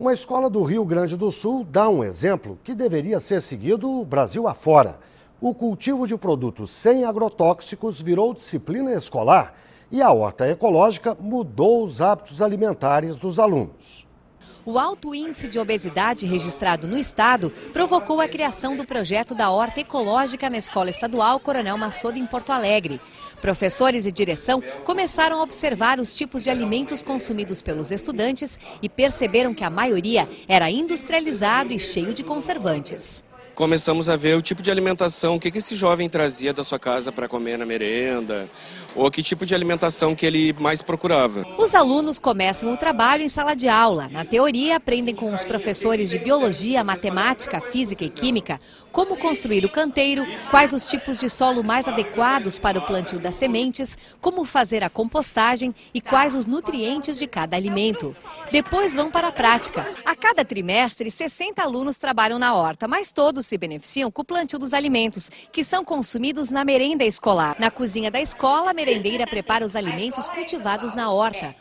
Uma escola do Rio Grande do Sul dá um exemplo que deveria ser seguido Brasil afora. O cultivo de produtos sem agrotóxicos virou disciplina escolar e a horta ecológica mudou os hábitos alimentares dos alunos. O alto índice de obesidade registrado no estado provocou a criação do projeto da horta ecológica na Escola Estadual Coronel Massoda em Porto Alegre. Professores e direção começaram a observar os tipos de alimentos consumidos pelos estudantes e perceberam que a maioria era industrializado e cheio de conservantes começamos a ver o tipo de alimentação, o que, que esse jovem trazia da sua casa para comer na merenda, ou que tipo de alimentação que ele mais procurava. Os alunos começam o trabalho em sala de aula. Na teoria, aprendem com os professores de biologia, matemática, física e química como construir o canteiro, quais os tipos de solo mais adequados para o plantio das sementes, como fazer a compostagem e quais os nutrientes de cada alimento. Depois vão para a prática. A cada trimestre, 60 alunos trabalham na horta, mas todos se beneficiam com o plantio dos alimentos, que são consumidos na merenda escolar. Na cozinha da escola, a merendeira prepara os alimentos cultivados na horta.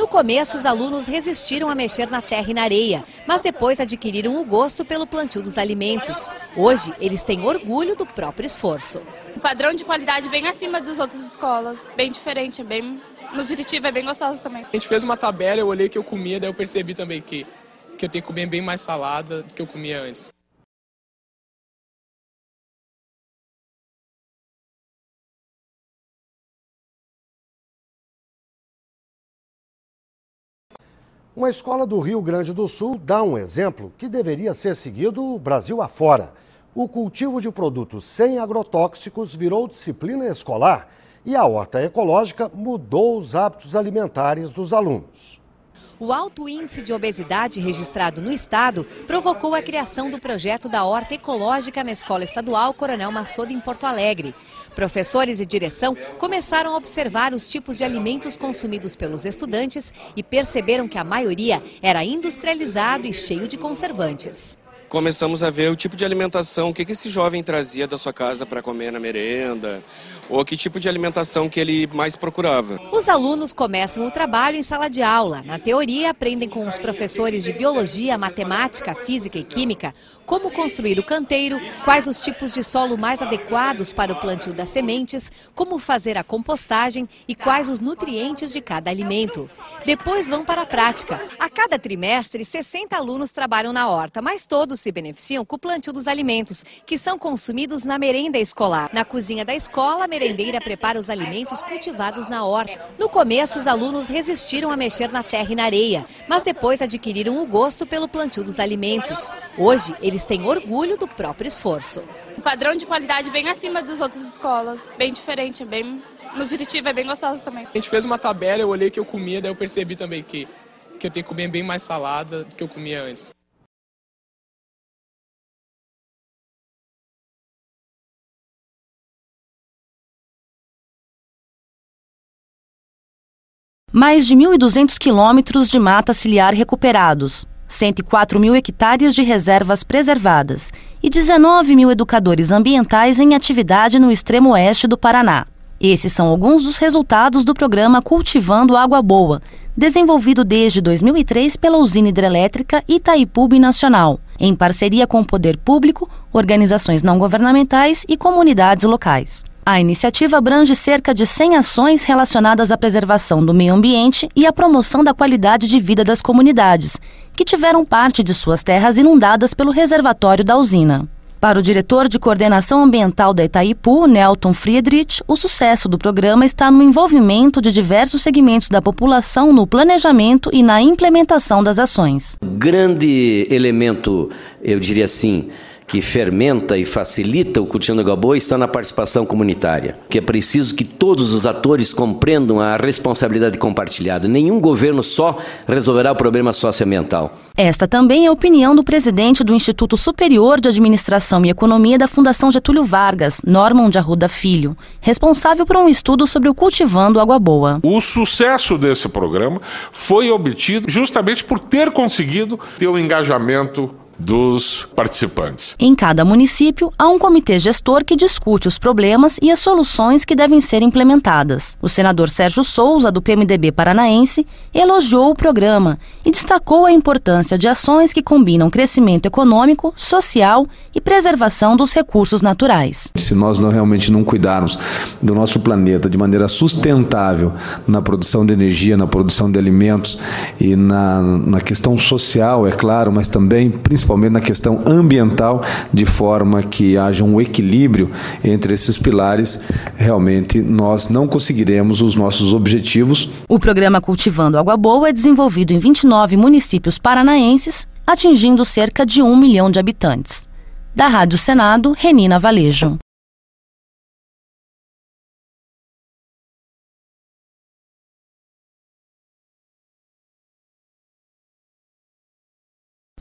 No começo, os alunos resistiram a mexer na terra e na areia, mas depois adquiriram o gosto pelo plantio dos alimentos. Hoje, eles têm orgulho do próprio esforço. Um padrão de qualidade bem acima das outras escolas, bem diferente, bem nutritivo, é bem gostoso também. A gente fez uma tabela, eu olhei que eu comia, daí eu percebi também que, que eu tenho que comer bem mais salada do que eu comia antes. Uma escola do Rio Grande do Sul dá um exemplo que deveria ser seguido Brasil afora. O cultivo de produtos sem agrotóxicos virou disciplina escolar e a horta ecológica mudou os hábitos alimentares dos alunos. O alto índice de obesidade registrado no estado provocou a criação do projeto da horta ecológica na Escola Estadual Coronel Massoda em Porto Alegre. Professores e direção começaram a observar os tipos de alimentos consumidos pelos estudantes e perceberam que a maioria era industrializado e cheio de conservantes começamos a ver o tipo de alimentação, o que, que esse jovem trazia da sua casa para comer na merenda, ou que tipo de alimentação que ele mais procurava. Os alunos começam o trabalho em sala de aula. Na teoria, aprendem com os professores de biologia, matemática, física e química como construir o canteiro, quais os tipos de solo mais adequados para o plantio das sementes, como fazer a compostagem e quais os nutrientes de cada alimento. Depois vão para a prática. A cada trimestre, 60 alunos trabalham na horta, mas todos se beneficiam com o plantio dos alimentos, que são consumidos na merenda escolar. Na cozinha da escola, a merendeira prepara os alimentos cultivados na horta. No começo, os alunos resistiram a mexer na terra e na areia, mas depois adquiriram o gosto pelo plantio dos alimentos. Hoje, eles eles têm orgulho do próprio esforço. Um padrão de qualidade bem acima das outras escolas, bem diferente, bem nutritivo, é bem gostoso também. A gente fez uma tabela, eu olhei que eu comia, daí eu percebi também que, que eu tenho que comer bem mais salada do que eu comia antes. Mais de 1.200 quilômetros de mata ciliar recuperados, 104 mil hectares de reservas preservadas e 19 mil educadores ambientais em atividade no extremo oeste do Paraná. Esses são alguns dos resultados do programa Cultivando Água Boa, desenvolvido desde 2003 pela usina hidrelétrica Itaipu Nacional, em parceria com o poder público, organizações não governamentais e comunidades locais. A iniciativa abrange cerca de 100 ações relacionadas à preservação do meio ambiente e à promoção da qualidade de vida das comunidades, que tiveram parte de suas terras inundadas pelo reservatório da usina. Para o diretor de coordenação ambiental da Itaipu, Nelton Friedrich, o sucesso do programa está no envolvimento de diversos segmentos da população no planejamento e na implementação das ações. Grande elemento, eu diria assim, que fermenta e facilita o cultivo da boa está na participação comunitária, que é preciso que todos os atores compreendam a responsabilidade compartilhada. Nenhum governo só resolverá o problema socioambiental. Esta também é a opinião do presidente do Instituto Superior de Administração e Economia da Fundação Getúlio Vargas, Norman de Arruda Filho, responsável por um estudo sobre o cultivando água boa. O sucesso desse programa foi obtido justamente por ter conseguido ter o um engajamento dos participantes. Em cada município, há um comitê gestor que discute os problemas e as soluções que devem ser implementadas. O senador Sérgio Souza, do PMDB paranaense, elogiou o programa e destacou a importância de ações que combinam crescimento econômico, social e preservação dos recursos naturais. Se nós não realmente não cuidarmos do nosso planeta de maneira sustentável na produção de energia, na produção de alimentos e na, na questão social, é claro, mas também, principalmente na questão ambiental, de forma que haja um equilíbrio entre esses pilares, realmente nós não conseguiremos os nossos objetivos. O programa Cultivando Água Boa é desenvolvido em 29 municípios paranaenses, atingindo cerca de um milhão de habitantes. Da Rádio Senado, Renina Valejo.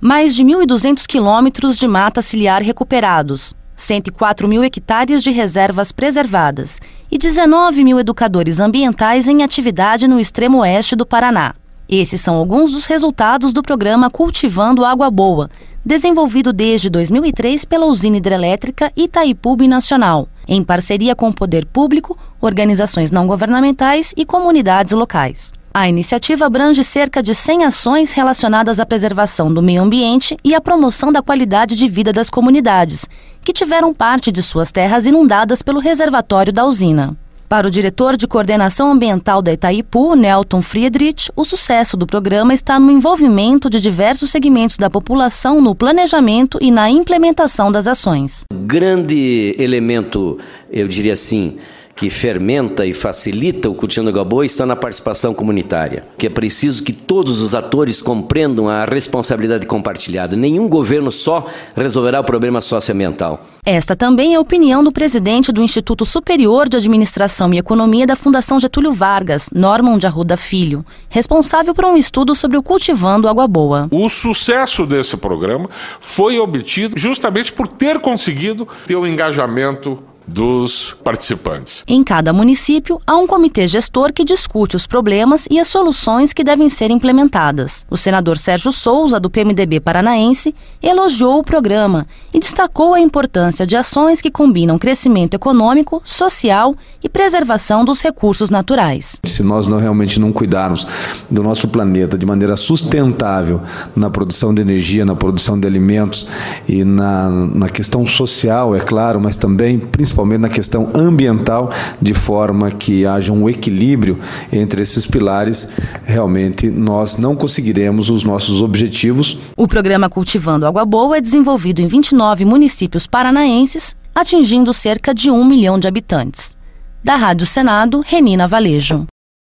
Mais de 1.200 quilômetros de mata ciliar recuperados, 104 mil hectares de reservas preservadas e 19 mil educadores ambientais em atividade no extremo oeste do Paraná. Esses são alguns dos resultados do programa Cultivando Água Boa, desenvolvido desde 2003 pela usina hidrelétrica Itaipu Nacional, em parceria com o poder público, organizações não governamentais e comunidades locais. A iniciativa abrange cerca de 100 ações relacionadas à preservação do meio ambiente e à promoção da qualidade de vida das comunidades, que tiveram parte de suas terras inundadas pelo reservatório da usina. Para o diretor de coordenação ambiental da Itaipu, Nelton Friedrich, o sucesso do programa está no envolvimento de diversos segmentos da população no planejamento e na implementação das ações. Grande elemento, eu diria assim, que fermenta e facilita o cultivo da boa está na participação comunitária, que é preciso que todos os atores compreendam a responsabilidade compartilhada. Nenhum governo só resolverá o problema socioambiental. Esta também é a opinião do presidente do Instituto Superior de Administração e Economia da Fundação Getúlio Vargas, Norman de Arruda Filho, responsável por um estudo sobre o cultivando água boa. O sucesso desse programa foi obtido justamente por ter conseguido ter o engajamento dos participantes. Em cada município, há um comitê gestor que discute os problemas e as soluções que devem ser implementadas. O senador Sérgio Souza, do PMDB paranaense, elogiou o programa e destacou a importância de ações que combinam crescimento econômico, social e preservação dos recursos naturais. Se nós não realmente não cuidarmos do nosso planeta de maneira sustentável na produção de energia, na produção de alimentos e na, na questão social, é claro, mas também, principalmente, principalmente na questão ambiental, de forma que haja um equilíbrio entre esses pilares, realmente nós não conseguiremos os nossos objetivos. O programa Cultivando Água Boa é desenvolvido em 29 municípios paranaenses, atingindo cerca de um milhão de habitantes. Da Rádio Senado, Renina Valejo.